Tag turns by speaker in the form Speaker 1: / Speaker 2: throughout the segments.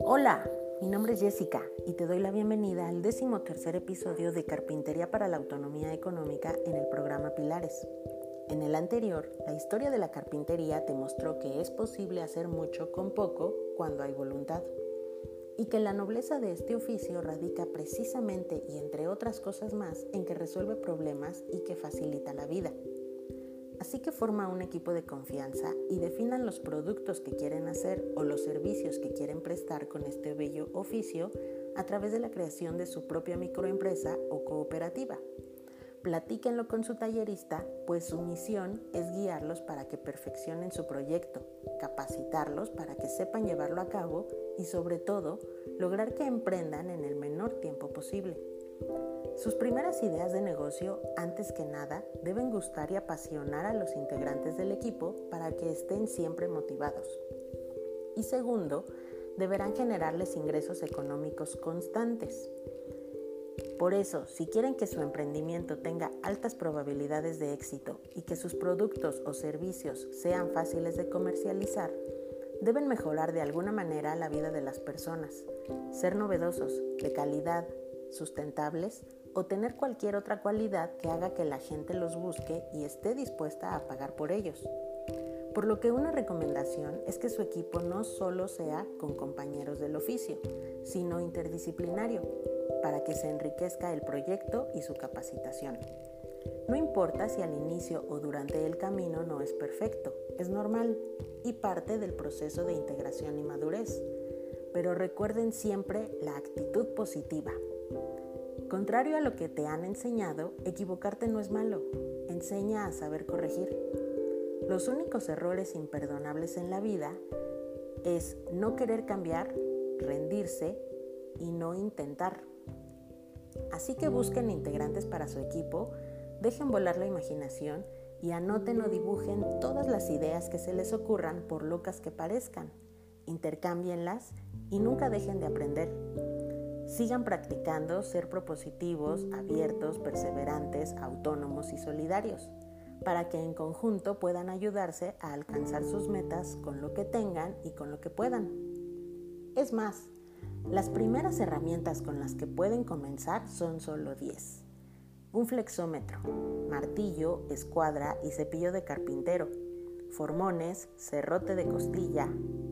Speaker 1: Hola, mi nombre es Jessica y te doy la bienvenida al décimo tercer episodio de Carpintería para la Autonomía Económica en el programa Pilares. En el anterior, la historia de la carpintería te mostró que es posible hacer mucho con poco cuando hay voluntad y que la nobleza de este oficio radica precisamente y entre otras cosas más en que resuelve problemas y que facilita la vida. Así que forma un equipo de confianza y definan los productos que quieren hacer o los servicios que quieren prestar con este bello oficio a través de la creación de su propia microempresa o cooperativa. Platíquenlo con su tallerista, pues su misión es guiarlos para que perfeccionen su proyecto, capacitarlos para que sepan llevarlo a cabo y sobre todo lograr que emprendan en el menor tiempo posible. Sus primeras ideas de negocio, antes que nada, deben gustar y apasionar a los integrantes del equipo para que estén siempre motivados. Y segundo, deberán generarles ingresos económicos constantes. Por eso, si quieren que su emprendimiento tenga altas probabilidades de éxito y que sus productos o servicios sean fáciles de comercializar, deben mejorar de alguna manera la vida de las personas, ser novedosos, de calidad, sustentables o tener cualquier otra cualidad que haga que la gente los busque y esté dispuesta a pagar por ellos. Por lo que una recomendación es que su equipo no solo sea con compañeros del oficio, sino interdisciplinario, para que se enriquezca el proyecto y su capacitación. No importa si al inicio o durante el camino no es perfecto, es normal y parte del proceso de integración y madurez. Pero recuerden siempre la actitud positiva, Contrario a lo que te han enseñado, equivocarte no es malo, enseña a saber corregir. Los únicos errores imperdonables en la vida es no querer cambiar, rendirse y no intentar. Así que busquen integrantes para su equipo, dejen volar la imaginación y anoten o dibujen todas las ideas que se les ocurran por locas que parezcan. Intercámbienlas y nunca dejen de aprender. Sigan practicando ser propositivos, abiertos, perseverantes, autónomos y solidarios, para que en conjunto puedan ayudarse a alcanzar sus metas con lo que tengan y con lo que puedan. Es más, las primeras herramientas con las que pueden comenzar son solo 10. Un flexómetro, martillo, escuadra y cepillo de carpintero, formones, cerrote de costilla,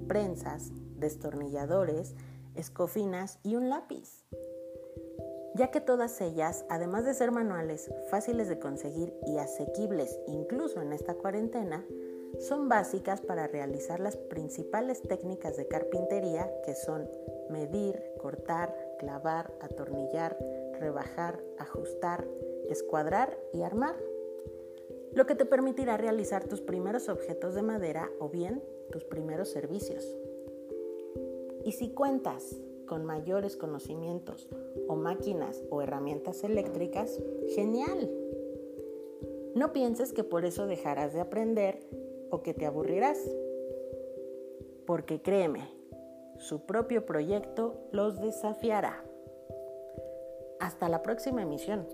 Speaker 1: prensas, destornilladores, escofinas y un lápiz. Ya que todas ellas, además de ser manuales, fáciles de conseguir y asequibles incluso en esta cuarentena, son básicas para realizar las principales técnicas de carpintería que son medir, cortar, clavar, atornillar, rebajar, ajustar, escuadrar y armar, lo que te permitirá realizar tus primeros objetos de madera o bien tus primeros servicios. Y si cuentas con mayores conocimientos o máquinas o herramientas eléctricas, genial. No pienses que por eso dejarás de aprender o que te aburrirás. Porque créeme, su propio proyecto los desafiará. Hasta la próxima emisión.